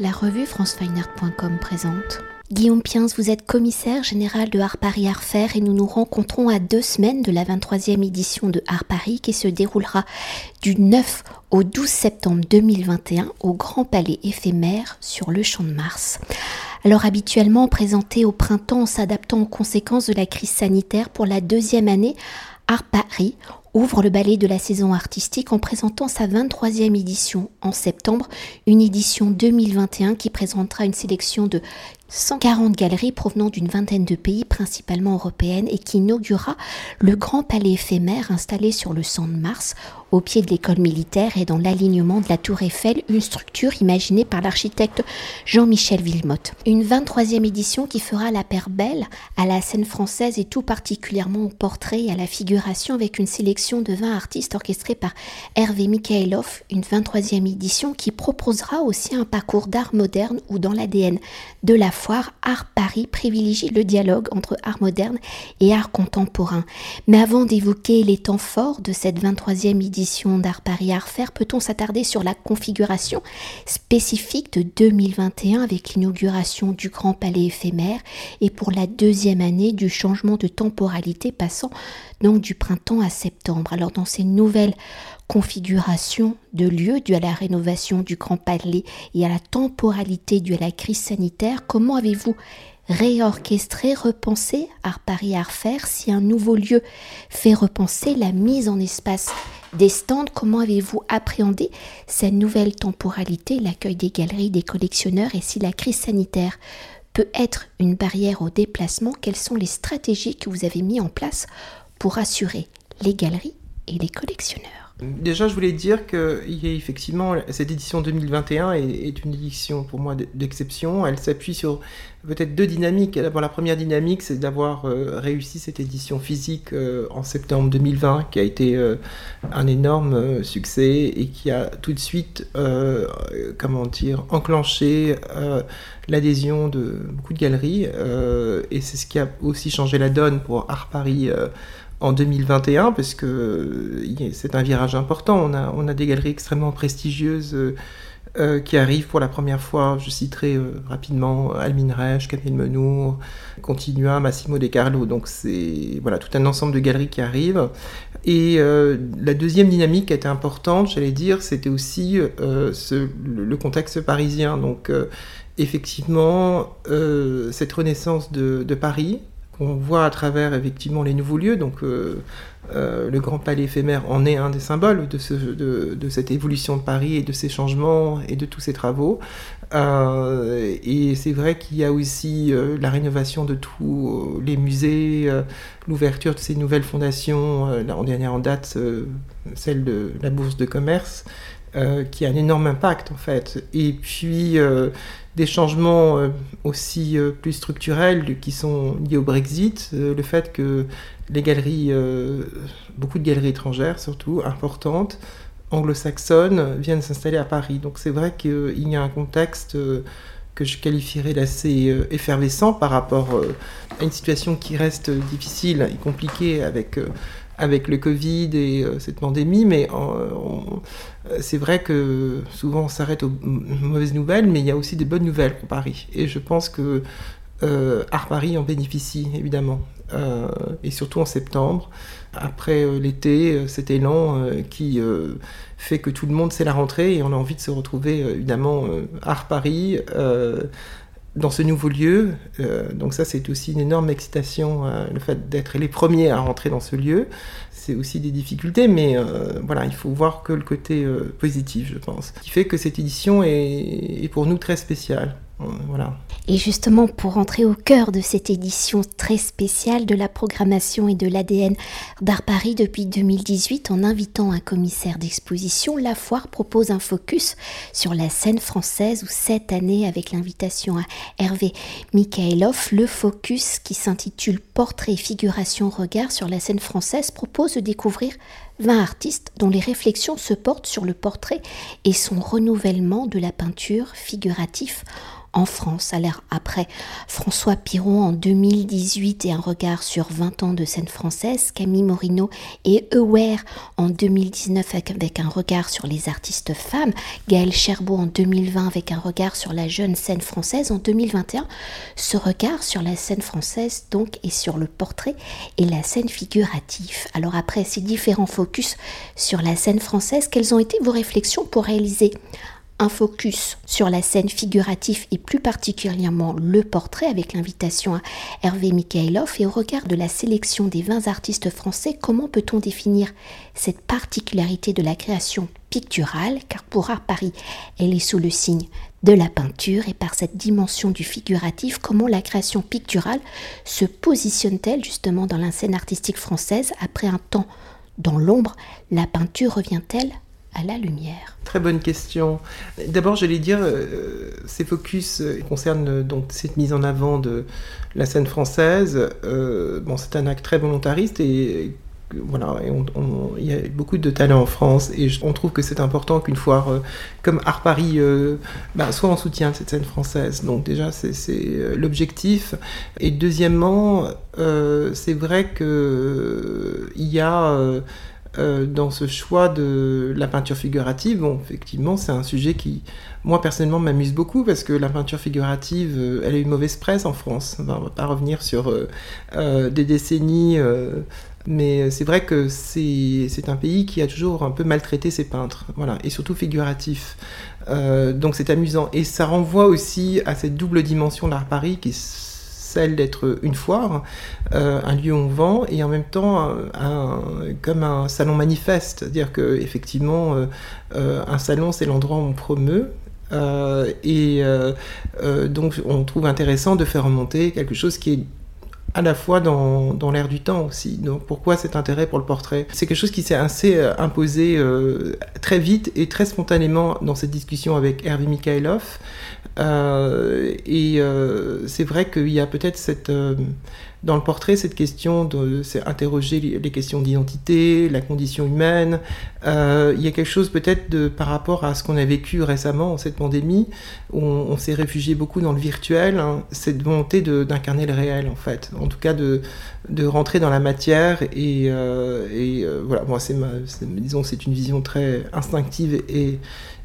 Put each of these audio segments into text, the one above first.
La revue francefineart.com présente. Guillaume Piens, vous êtes commissaire général de Art Paris Art Faire et nous nous rencontrons à deux semaines de la 23e édition de Art Paris qui se déroulera du 9 au 12 septembre 2021 au Grand Palais éphémère sur le Champ de Mars. Alors habituellement présenté au printemps en s'adaptant aux conséquences de la crise sanitaire pour la deuxième année, Art Paris ouvre le ballet de la saison artistique en présentant sa 23e édition en septembre, une édition 2021 qui présentera une sélection de 140 galeries provenant d'une vingtaine de pays, principalement européennes, et qui inaugurera le grand palais éphémère installé sur le de Mars, au pied de l'école militaire et dans l'alignement de la tour Eiffel, une structure imaginée par l'architecte Jean-Michel Villemotte. Une 23e édition qui fera la paire belle à la scène française et tout particulièrement au portrait et à la figuration avec une sélection de 20 artistes orchestrés par Hervé Mikhailov, une 23e édition qui proposera aussi un parcours d'art moderne où dans l'ADN de la foire, Art Paris privilégie le dialogue entre art moderne et art contemporain. Mais avant d'évoquer les temps forts de cette 23e édition d'Art Paris Art Faire, peut-on s'attarder sur la configuration spécifique de 2021 avec l'inauguration du Grand Palais éphémère et pour la deuxième année du changement de temporalité passant donc du printemps à septembre? Alors dans ces nouvelles configuration de lieu dû à la rénovation du Grand Palais et à la temporalité due à la crise sanitaire, comment avez-vous réorchestré, repensé Art Paris Art Faire si un nouveau lieu fait repenser la mise en espace des stands Comment avez-vous appréhendé cette nouvelle temporalité, l'accueil des galeries, des collectionneurs et si la crise sanitaire peut être une barrière au déplacement, quelles sont les stratégies que vous avez mises en place pour assurer les galeries et les collectionneurs? Déjà, je voulais dire que effectivement cette édition 2021 est, une édition pour moi d'exception. Elle s'appuie sur peut-être deux dynamiques. D'abord, la première dynamique, c'est d'avoir euh, réussi cette édition physique euh, en septembre 2020, qui a été euh, un énorme succès et qui a tout de suite, comment dire, enclenché l'adhésion de beaucoup de galeries. et c'est ce qui a aussi changé la donne pour Art Paris en 2021 parce que c'est un virage important. On a, des galeries extrêmement prestigieuses euh, euh, qui arrivent pour la première fois. Je citerai euh, rapidement Almin Reich, Camille Menour, Continua, Massimo De Carlo. Donc c'est voilà tout un ensemble de galeries qui arrivent. Et la deuxième dynamique qui était importante, j'allais dire, c'était aussi le contexte parisien. Donc effectivement, cette renaissance de Paris, on voit à travers effectivement les nouveaux lieux. Donc euh, euh, le Grand Palais éphémère en est un des symboles de, ce, de, cette évolution de Paris et de ces changements et de tous ces travaux. Euh, et c'est vrai qu'il y a aussi la rénovation de tous les musées, l'ouverture de ces nouvelles fondations, en dernière en date, celle de la Bourse de commerce. Qui a un énorme impact en fait. Et puis des changements euh, aussi euh, plus structurels qui sont liés au Brexit, euh, le fait que les galeries, beaucoup de galeries étrangères surtout, importantes, anglo-saxonnes, viennent s'installer à Paris. Donc c'est vrai qu'il y a un contexte que je qualifierais d'assez effervescent par rapport à une situation qui reste difficile et compliquée avec avec le Covid et euh, cette pandémie, mais euh, c'est vrai que souvent on s'arrête aux mauvaises nouvelles, mais il y a aussi des bonnes nouvelles pour Paris. Et je pense que euh, Art Paris en bénéficie évidemment, et surtout en septembre, après l'été, cet élan qui fait que tout le monde sait la rentrée et on a envie de se retrouver évidemment Art Paris dans ce nouveau lieu. Euh, donc ça, c'est aussi une énorme excitation, euh, le fait d'être les premiers à rentrer dans ce lieu. C'est aussi des difficultés, mais euh, voilà, il faut voir que le côté positif, je pense. Qui fait que cette édition est, pour nous très spéciale. Voilà. Et justement, pour entrer au cœur de cette édition très spéciale de la programmation et de l'ADN d'Art Paris depuis 2018, en invitant un commissaire d'exposition, la foire propose un focus sur la scène française où cette année, avec l'invitation à Hervé Mikhailov, le focus qui s'intitule Portrait, figuration, regard sur la scène française propose découvrir 20 artistes dont les réflexions se portent sur le portrait et son renouvellement de la peinture figurative en France. Alors après François Piron en 2018 et un regard sur 20 ans de scène française, Camille Morino et Aware en 2019 avec un regard sur les artistes femmes, Gaël Cherbeau en 2020 avec un regard sur la jeune scène française en 2021, ce regard sur la scène française donc et sur le portrait et la scène figurative. Alors après ces différents focus sur la scène française, quelles ont été vos réflexions pour réaliser un focus sur la scène figurative et plus particulièrement le portrait avec l'invitation à Hervé Mikhailov et au regard de la sélection des 20 artistes français, comment peut-on définir cette particularité de la création picturale? Car pour Art Paris, elle est sous le signe de la peinture et par cette dimension du figuratif, comment la création picturale se positionne-t-elle justement dans la scène artistique française? Après un temps dans l'ombre, la peinture revient-elle à la lumière Très bonne question. D'abord, j'allais dire, euh, ces focus euh, concernent euh, donc cette mise en avant de la scène française. bon, c'est un acte très volontariste et voilà, il y a beaucoup de talents en France et on trouve que c'est important qu'une foire comme Art Paris bah, soit en soutien de cette scène française. Donc déjà, c'est l'objectif. Et deuxièmement, c'est vrai qu'il y a euh, dans ce choix de la peinture figurative, bon, effectivement, c'est un sujet qui, moi personnellement, m'amuse beaucoup parce que la peinture figurative, euh, elle a eu mauvaise presse en France. on va pas revenir sur euh, des décennies, mais c'est vrai que c'est un pays qui a toujours un peu maltraité ses peintres, voilà, et surtout figuratif. donc c'est amusant. Et ça renvoie aussi à cette double dimension de l'art Paris qui d'être une foire, euh, un lieu où on vend, et en même temps comme un salon manifeste, c'est-à-dire que effectivement euh, euh, un salon c'est l'endroit où on promeut. et donc on trouve intéressant de faire remonter quelque chose qui est à la fois dans, dans l'air du temps aussi. Donc pourquoi cet intérêt pour le portrait? C'est quelque chose qui s'est assez imposé très vite et très spontanément dans cette discussion avec Hervé Mikhailov. Euh, et euh, c'est vrai qu'il y a peut-être cette euh, dans le portrait cette question c'est interroger les, questions d'identité, la condition humaine. il y a quelque chose peut-être de par rapport à ce qu'on a vécu récemment cette pandémie, où on, s'est réfugié beaucoup dans le virtuel, hein, cette volonté d'incarner le réel en fait, en tout cas de, de rentrer dans la matière et, et voilà moi c'est disons c'est une vision très instinctive et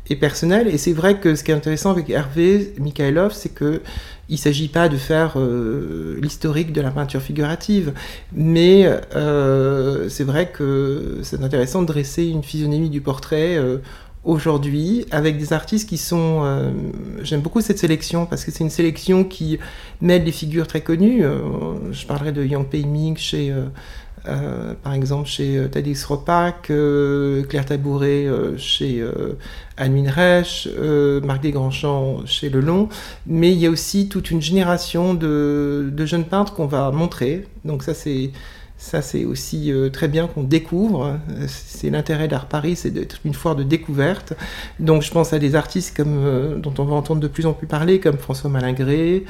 et personnel. Et c'est vrai que ce qui est intéressant avec Hervé Mikhailov, c'est que il s'agit pas de faire euh, l'historique de la peinture figurative, mais euh, c'est vrai que c'est intéressant de dresser une physionomie du portrait euh, aujourd'hui avec des artistes qui sont j'aime beaucoup cette sélection parce que c'est une sélection qui mêle des figures très connues je parlerai de Yang Pei-ming chez euh, par exemple chez euh, Tadix Ropac, euh, Claire Tabouret chez Anne Reich, Marc Desgrandchamps chez Lelon, mais il y a aussi toute une génération de, de jeunes peintres qu'on va montrer. Donc ça c'est ça, c'est aussi très bien qu'on découvre. C'est l'intérêt d'Art Paris, c'est d'être une foire de découverte. Donc, je pense à des artistes comme, dont on va entendre de plus en plus parler, comme François Malingré,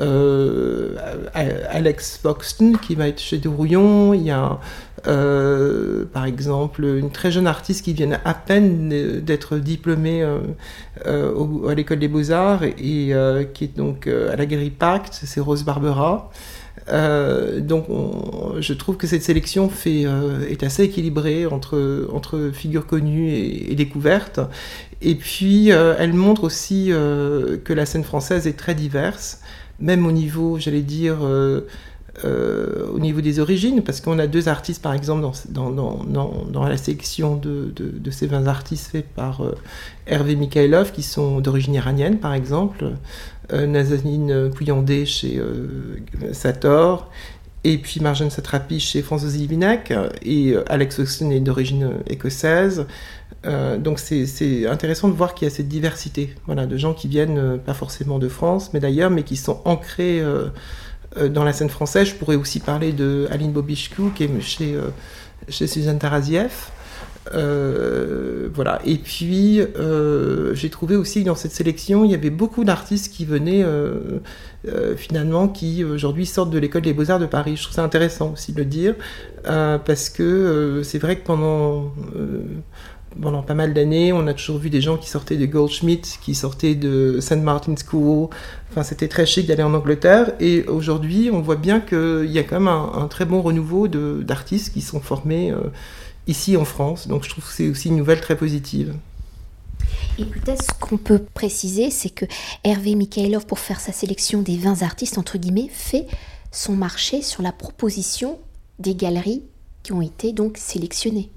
euh, Alex Foxton qui va être chez De Rouillon. Il y a euh, par exemple une très jeune artiste qui vient à peine d'être diplômée euh, à l'école des beaux-arts et, qui est donc à la Galerie Pacte, c'est Rose Barbera. Donc je trouve que cette sélection fait, est assez équilibrée entre, figures connues et, découvertes. Et puis elle montre aussi que la scène française est très diverse même au niveau, j'allais dire, euh, euh, au niveau des origines, parce qu'on a deux artistes, par exemple, dans, la sélection de, ces 20 artistes faits par euh, Hervé Mikhailov, qui sont d'origine iranienne, par exemple, Nazanin Pouyandé chez Sator, et puis Marjane Satrapi chez François Zilvinac, et Alex Oxton est d'origine écossaise, euh, donc c'est intéressant de voir qu'il y a cette diversité voilà, de gens qui viennent euh, pas forcément de France, mais d'ailleurs, mais qui sont ancrés euh, dans la scène française. Je pourrais aussi parler de Aline Bobichkou, qui est chez, chez Suzanne Tarazieff. Voilà. Et puis, j'ai trouvé aussi que dans cette sélection, il y avait beaucoup d'artistes qui venaient finalement, qui aujourd'hui sortent de l'école des beaux-arts de Paris. Je trouve ça intéressant aussi de le dire, parce que c'est vrai que pendant pendant pas mal d'années, on a toujours vu des gens qui sortaient de Goldschmidt, qui sortaient de St. Martin's School. Enfin, c'était très chic d'aller en Angleterre. Et aujourd'hui, on voit bien qu'il y a quand même un, très bon renouveau d'artistes qui sont formés euh, ici en France. Donc, je trouve que c'est aussi une nouvelle très positive. Et peut-être ce qu'on peut préciser, c'est que Hervé Mikhailov, pour faire sa sélection des 20 artistes, entre guillemets, fait son marché sur la proposition des galeries qui ont été donc sélectionnées?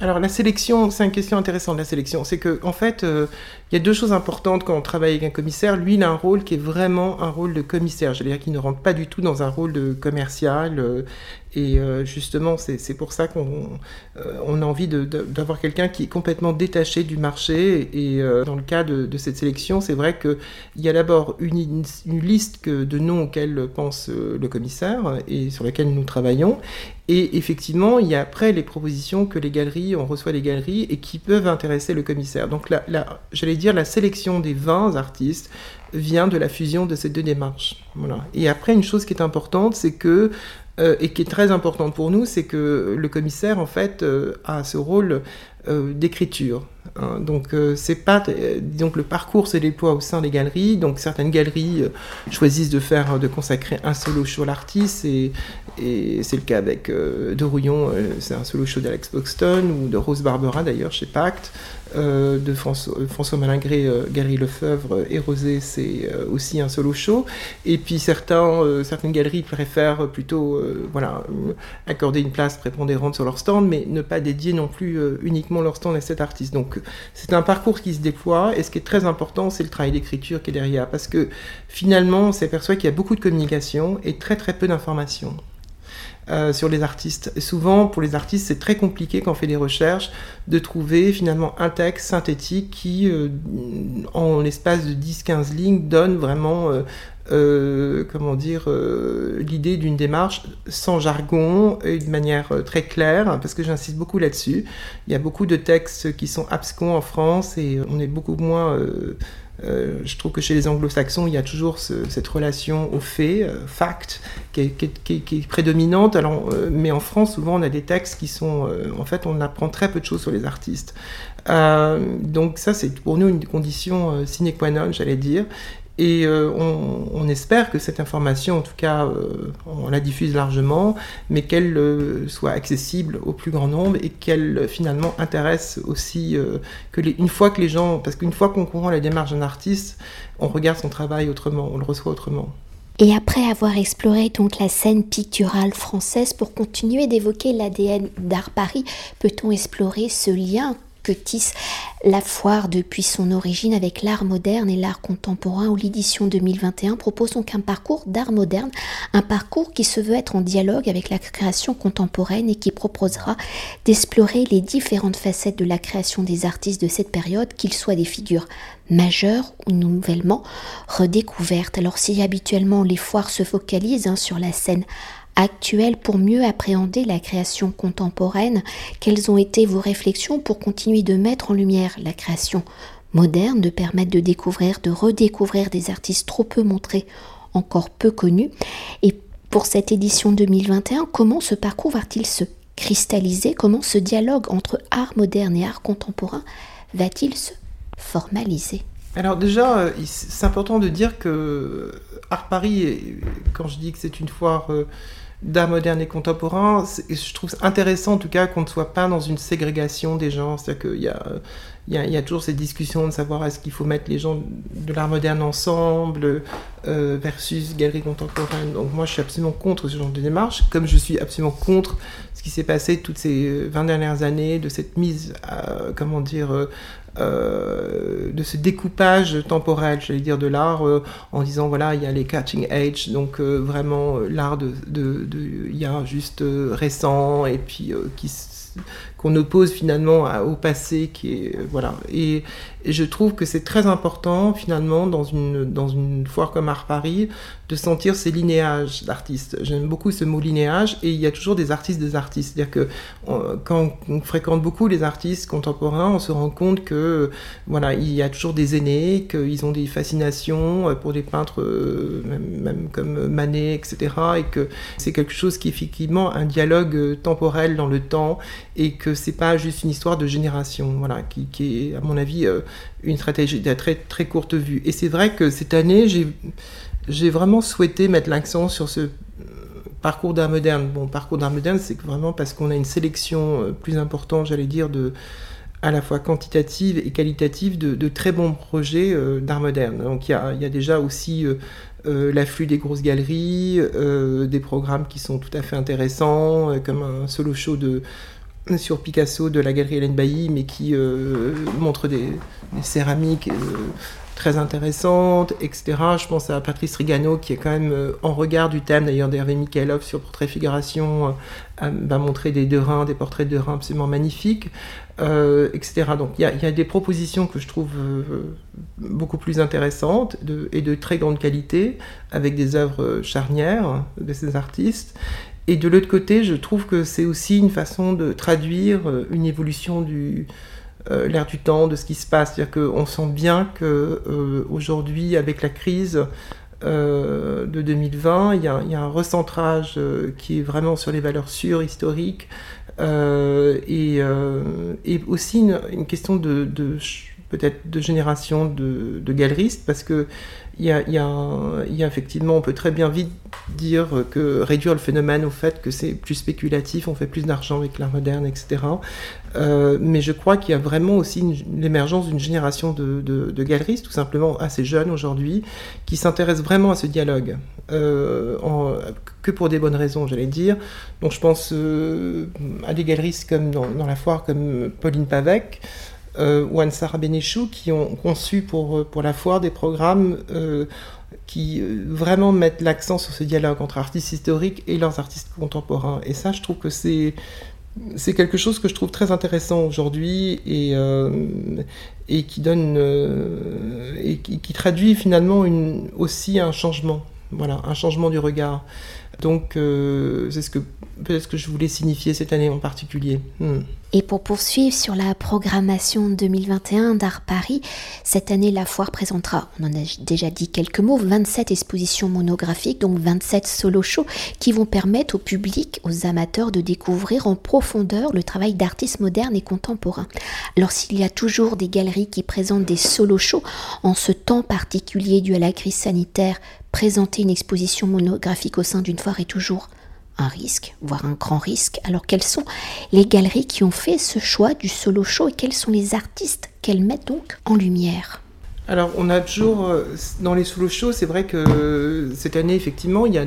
Alors la sélection, c'est une question intéressante la sélection. C'est que en fait, euh, il y a deux choses importantes quand on travaille avec un commissaire. Lui, il a un rôle qui est vraiment un rôle de commissaire. Je veux dire qu'il ne rentre pas du tout dans un rôle de commercial. Euh, et euh, justement, c'est pour ça qu'on on a envie d'avoir quelqu'un qui est complètement détaché du marché. Et dans le cas de, cette sélection, c'est vrai qu'il y a d'abord une, liste de noms auxquels pense le commissaire et sur lesquels nous travaillons. Et effectivement, il y a après les propositions que les galeries, on reçoit les galeries et qui peuvent intéresser le commissaire. Donc là, j'allais dire la sélection des 20 artistes vient de la fusion de ces deux démarches. Voilà. Et après, une chose qui est importante, c'est que euh, et qui est très importante pour nous, c'est que le commissaire, en fait, euh, a ce rôle d'écriture. Hein. Donc euh, c'est pas donc le parcours se déploie au sein des galeries. Donc certaines galeries euh, choisissent de faire de consacrer un solo show à l'artiste et, et c'est le cas avec De Rouillon, c'est un solo show d'Alex Boxton ou de Rose Barbera d'ailleurs chez Pacte. de François, François Malingré, Galerie Lefebvre et Rosé, c'est aussi un solo show. Et puis certains, certaines galeries préfèrent plutôt voilà, accorder une place prépondérante sur leur stand, mais ne pas dédier non plus uniquement leur stand à cet artiste. Donc c'est un parcours qui se déploie et ce qui est très important, c'est le travail d'écriture qui est derrière. Parce que finalement, on s'aperçoit qu'il y a beaucoup de communication et très très peu d'informations. Euh, sur les artistes. Et souvent, pour les artistes, c'est très compliqué quand on fait des recherches de trouver finalement un texte synthétique qui, euh, en l'espace de 10-15 lignes, donne vraiment euh, comment dire, l'idée d'une démarche sans jargon et de manière très claire, parce que j'insiste beaucoup là-dessus. Il y a beaucoup de textes qui sont abscons en France et on est beaucoup moins... je trouve que chez les anglo-saxons, il y a toujours cette relation au fait, fact, qui est, prédominante. Alors, mais en France, souvent, on a des textes qui sont... en fait, on apprend très peu de choses sur les artistes. donc ça, c'est pour nous une condition sine qua non, j'allais dire. Et euh, on, espère que cette information, en tout cas, euh, on la diffuse largement, mais qu'elle euh, soit accessible au plus grand nombre et qu'elle finalement intéresse aussi, que une fois que les gens, parce qu'une fois qu'on comprend la démarche d'un artiste, on regarde son travail autrement, on le reçoit autrement. Et après avoir exploré donc la scène picturale française, pour continuer d'évoquer l'ADN d'Art Paris, peut-on explorer ce lien que tisse la foire depuis son origine avec l'art moderne et l'art contemporain où l'édition 2021 propose donc un parcours d'art moderne, un parcours qui se veut être en dialogue avec la création contemporaine et qui proposera d'explorer les différentes facettes de la création des artistes de cette période, qu'ils soient des figures majeures ou nouvellement redécouvertes. Alors si habituellement les foires se focalisent hein, sur la scène actuelle pour mieux appréhender la création contemporaine. Quelles ont été vos réflexions pour continuer de mettre en lumière la création moderne, de permettre de découvrir, de redécouvrir des artistes trop peu montrés, encore peu connus? Et pour cette édition 2021, comment ce parcours va-t-il se cristalliser? Comment ce dialogue entre art moderne et art contemporain va-t-il se formaliser? Alors déjà, euh, c'est important de dire que Art Paris, quand je dis que c'est une foire euh, d'art moderne et contemporain, je trouve intéressant en tout cas qu'on ne soit pas dans une ségrégation des gens. C'est-à-dire qu'il y a, il y, a, toujours cette discussion de savoir est-ce qu'il faut mettre les gens de l'art moderne ensemble euh, versus galerie contemporaine. Donc moi je suis absolument contre ce genre de démarche, comme je suis absolument contre ce qui s'est passé toutes ces 20 dernières années, de cette mise, comment dire, euh, euh, de ce découpage temporel, j'allais dire, de l'art, euh, en disant voilà, il y a les cutting edge, donc euh, vraiment l'art de, il y a juste récent et puis qui qu'on oppose finalement au passé, qui est voilà. Et, je trouve que c'est très important finalement dans une dans une foire comme Art Paris de sentir ces linéages d'artistes. J'aime beaucoup ce mot linéage et il y a toujours des artistes des artistes. C'est-à-dire que quand on fréquente beaucoup les artistes contemporains, on se rend compte que voilà, il y a toujours des aînés, qu'ils ont des fascinations pour des peintres même, même comme Manet, etc. Et que c'est quelque chose qui est effectivement un dialogue temporel dans le temps et que c'est pas juste une histoire de génération, voilà, qui, est à mon avis euh, une stratégie de très très courte vue. Et c'est vrai que cette année, j'ai vraiment souhaité mettre l'accent sur ce parcours d'art moderne. Bon, parcours d'art moderne, c'est vraiment parce qu'on a une sélection euh, plus importante, j'allais dire, de à la fois quantitative et qualitative de, très bons projets euh, d'art moderne. Donc il y a, déjà aussi l'afflux des grosses galeries, des programmes qui sont tout à fait intéressants, comme un solo show de, sur Picasso de la galerie Hélène Bailly, mais qui euh, montre des, céramiques euh, très intéressantes, etc. Je pense à Patrice Rigano, qui est quand même euh, en regard du thème d'ailleurs d'Hervé Mikhailov sur Portrait Figuration, va montrer des des portraits de Derain absolument magnifiques, etc. Donc il y, a des propositions que je trouve beaucoup plus intéressantes et de très grande qualité, avec des œuvres charnières de ces artistes. Et de l'autre côté, je trouve que c'est aussi une façon de traduire euh, une évolution du euh, l'air du temps, de ce qui se passe. C'est-à-dire qu'on sent bien que euh, avec la crise de 2020, il y, a, un recentrage qui est vraiment sur les valeurs sûres, historiques, et, aussi une, question de, peut-être de génération de, de, galeristes, parce que il y, a, effectivement, on peut très bien vite dire que réduire le phénomène au fait que c'est plus spéculatif, on fait plus d'argent avec l'art moderne, etc. Euh, mais je crois qu'il y a vraiment aussi l'émergence d'une génération de, galeristes, tout simplement assez jeunes aujourd'hui, qui s'intéressent vraiment à ce dialogue, euh, que pour des bonnes raisons, j'allais dire. Donc je pense euh, à des galeristes comme dans, dans, la foire, comme Pauline Pavec, ou Ansara Benechou qui ont conçu pour, euh, pour la foire des programmes euh, qui vraiment mettent l'accent sur ce dialogue entre artistes historiques et leurs artistes contemporains. Et ça, je trouve que c'est c'est quelque chose que je trouve très intéressant aujourd'hui et, et qui donne et qui, traduit finalement une, aussi un changement, voilà, un changement du regard. Donc c'est ce que peut-être que je voulais signifier cette année en particulier. Hmm. Et pour poursuivre sur la programmation 2021 d'Art Paris, cette année la foire présentera, on en a déjà dit quelques mots, 27 expositions monographiques, donc 27 solo shows qui vont permettre au public, aux amateurs de découvrir en profondeur le travail d'artistes modernes et contemporains. Alors s'il y a toujours des galeries qui présentent des solo shows, en ce temps particulier dû à la crise sanitaire, présenter une exposition monographique au sein d'une foire est toujours un risque, voire un grand risque. Alors quelles sont les galeries qui ont fait ce choix du solo show et quels sont les artistes qu'elles mettent donc en lumière? Alors, on a toujours, euh, dans les solo shows, c'est vrai que euh, cette année, effectivement, il y a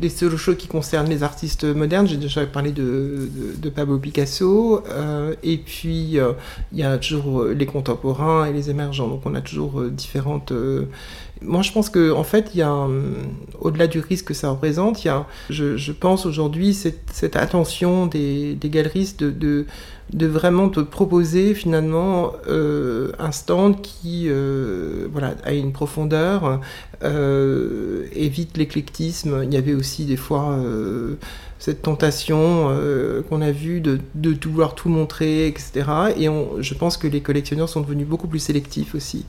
des, solo shows qui concernent les artistes modernes. J'ai déjà parlé de, de, Pablo Picasso. Euh, et puis, il y a toujours les contemporains et les émergents. Donc, on a toujours différentes moi, je pense qu'en en fait, il y a, au-delà du risque que ça représente, il y a, je, pense aujourd'hui, cette, attention des, des galeristes de, de, vraiment te proposer finalement euh, un stand qui euh, voilà, a une profondeur, euh, évite l'éclectisme. Il y avait aussi des fois cette tentation qu'on a vue de, de vouloir tout montrer, etc. Et je pense que les collectionneurs sont devenus beaucoup plus sélectifs aussi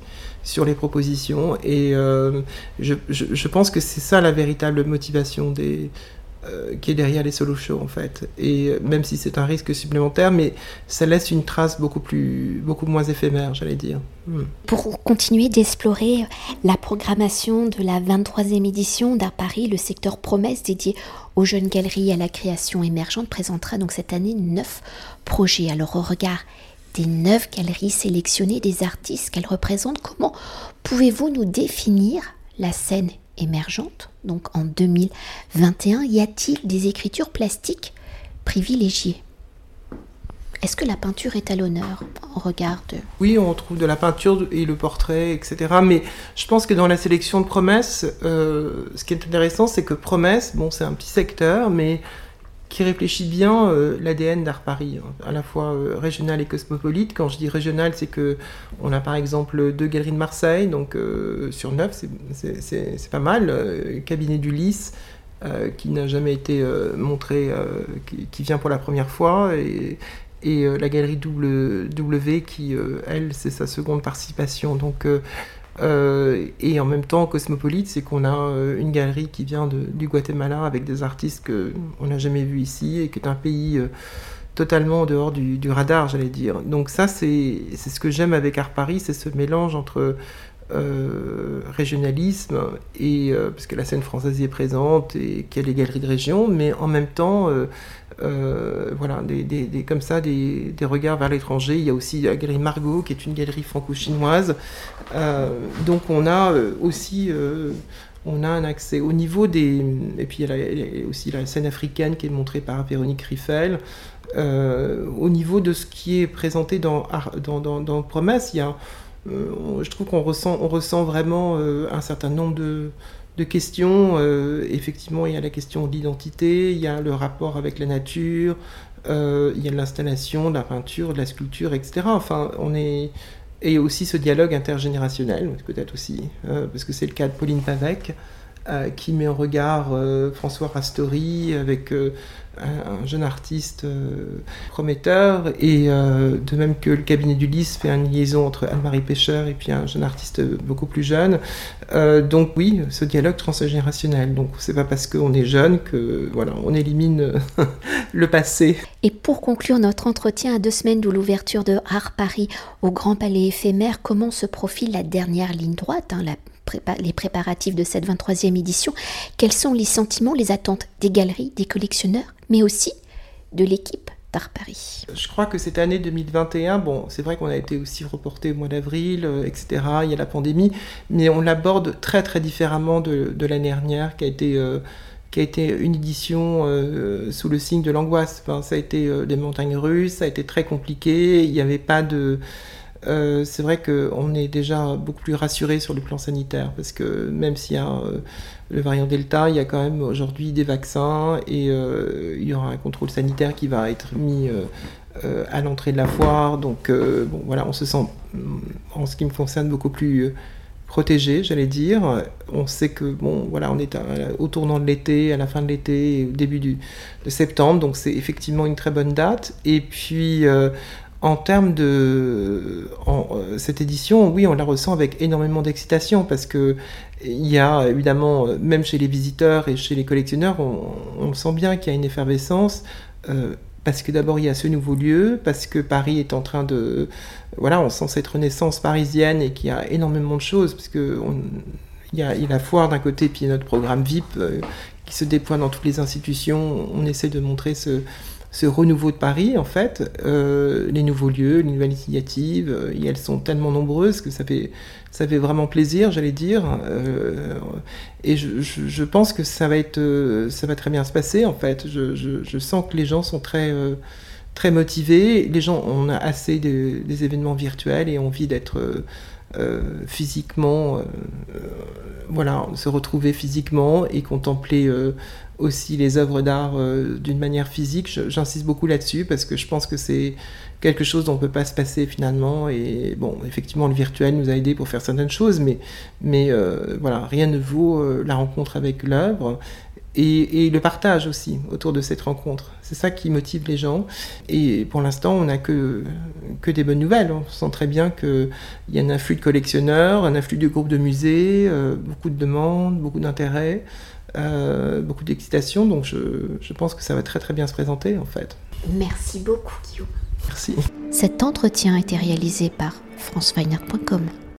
sur les propositions. Et euh, je, je, pense que c'est ça la véritable motivation des, euh, qui est derrière les solo shows en fait. Et euh, même si c'est un risque supplémentaire, mais ça laisse une trace beaucoup, plus, beaucoup moins éphémère, j'allais dire. Hmm. Pour continuer d'explorer la programmation de la 23e édition d'Art Paris, le secteur promesse dédié aux jeunes galeries et à la création émergente présentera donc cette année neuf projets. Alors au regard des neuf galeries sélectionnées des artistes qu'elles représentent. Comment pouvez-vous nous définir la scène émergente Donc en 2021, y a-t-il des écritures plastiques privilégiées? Est-ce que la peinture est à l'honneur? En regard de... Oui, on trouve de la peinture et le portrait, etc. Mais je pense que dans la sélection de promesses, euh, ce qui est intéressant, c'est que promesses, bon, c'est un petit secteur, mais qui réfléchit bien euh, l'ADN d'Art Paris, hein, à la fois euh, régional et cosmopolite. Quand je dis régional, c'est que on a par exemple deux galeries de Marseille, donc euh, sur neuf, c'est pas mal. cabinet du Lys, qui n'a jamais été montré, qui, vient pour la première fois, et, et la galerie W, qui, elle, c'est sa seconde participation. Donc euh, et en même temps, Cosmopolite, c'est qu'on a euh, une galerie qui vient du Guatemala avec des artistes qu'on n'a jamais vus ici et qui est un pays euh, totalement en dehors du, radar, j'allais dire. Donc ça, c'est ce que j'aime avec Art Paris, c'est ce mélange entre régionalisme et parce que la scène française y est présente et qu'il y a les galeries de région, mais en même temps euh, voilà, des, comme ça, des, regards vers l'étranger. Il y a aussi la galerie Margot, qui est une galerie franco-chinoise. Euh, donc on a euh, aussi on a un accès au niveau des... Et puis il y a, aussi la scène africaine qui est montrée par Véronique Riffel. au niveau de ce qui est présenté dans Promesse, il y a, je trouve qu'on ressent, on ressent vraiment un certain nombre de, questions. Euh, effectivement, il y a la question de l'identité, il y a le rapport avec la nature, euh, il y a l'installation, de la peinture, de la sculpture, etc. Enfin, on est et aussi ce dialogue intergénérationnel, peut-être aussi, euh, parce que c'est le cas de Pauline Pavec, qui met en regard François Rastori avec un jeune artiste euh, prometteur, et euh, de même que le cabinet du Lys fait une liaison entre Anne-Marie Pêcheur et puis un jeune artiste beaucoup plus jeune. Euh, donc oui, ce dialogue transgénérationnel. Donc c'est pas parce qu'on est jeune que voilà, on élimine le passé. Et pour conclure notre entretien à deux semaines de l'ouverture de Art Paris au Grand Palais éphémère, comment se profile la dernière ligne droite, hein, les préparatifs de cette 23e édition, quels sont les sentiments, les attentes des galeries, des collectionneurs, mais aussi de l'équipe d'Art Paris? Je crois que cette année 2021, bon, c'est vrai qu'on a été aussi reporté au mois d'avril, euh, etc. Il y a la pandémie, mais on l'aborde très très différemment de, l'année dernière, qui a été euh, qui a été une édition euh, sous le signe de l'angoisse. Ça a été des montagnes russes, ça a été très compliqué. Il n'y avait pas de euh, c'est vrai qu'on est déjà beaucoup plus rassuré sur le plan sanitaire parce que même s'il y a euh, le variant Delta, il y a quand même aujourd'hui des vaccins et euh, il y aura un contrôle sanitaire qui va être mis à l'entrée de la foire. Donc bon, voilà, on se sent, en ce qui me concerne, beaucoup plus protégé, j'allais dire. On sait que bon, voilà, on est au tournant de l'été, à la fin de l'été, au début du, de septembre, donc c'est effectivement une très bonne date. Et puis en termes de euh, cette édition, oui, on la ressent avec énormément d'excitation parce que il y a évidemment, même chez les visiteurs et chez les collectionneurs, on, sent bien qu'il y a une effervescence. Euh, parce que d'abord il y a ce nouveau lieu, parce que Paris est en train de, voilà, on sent cette renaissance parisienne et qu'il y a énormément de choses, parce que il y, a, la foire d'un côté, puis notre programme VIP euh, qui se déploie dans toutes les institutions. On essaie de montrer ce, ce renouveau de Paris, en fait, euh, les nouveaux lieux, les nouvelles initiatives, euh, et elles sont tellement nombreuses que ça fait, ça fait vraiment plaisir, j'allais dire. Euh, et je, pense que ça va, être, ça va très bien se passer, en fait. Je, je sens que les gens sont très, très motivés. Les gens, on a assez des événements virtuels et envie d'être physiquement, voilà, se retrouver physiquement et contempler aussi les œuvres d'art euh, d'une manière physique. J'insiste beaucoup là-dessus parce que je pense que c'est quelque chose dont on ne peut pas se passer finalement. Et bon, effectivement, le virtuel nous a aidé pour faire certaines choses, mais, mais euh, voilà, rien ne vaut euh, la rencontre avec l'œuvre. Et, le partage aussi autour de cette rencontre. C'est ça qui motive les gens. Et pour l'instant, on n'a que, que des bonnes nouvelles. On sent très bien qu'il y a un afflux de collectionneurs, un afflux de groupes de musées, beaucoup de demandes, beaucoup d'intérêt. Euh, beaucoup d'excitation, donc je, pense que ça va très très bien se présenter en fait. Merci beaucoup Guillaume. Merci. Cet entretien a été réalisé par franceweiner.com.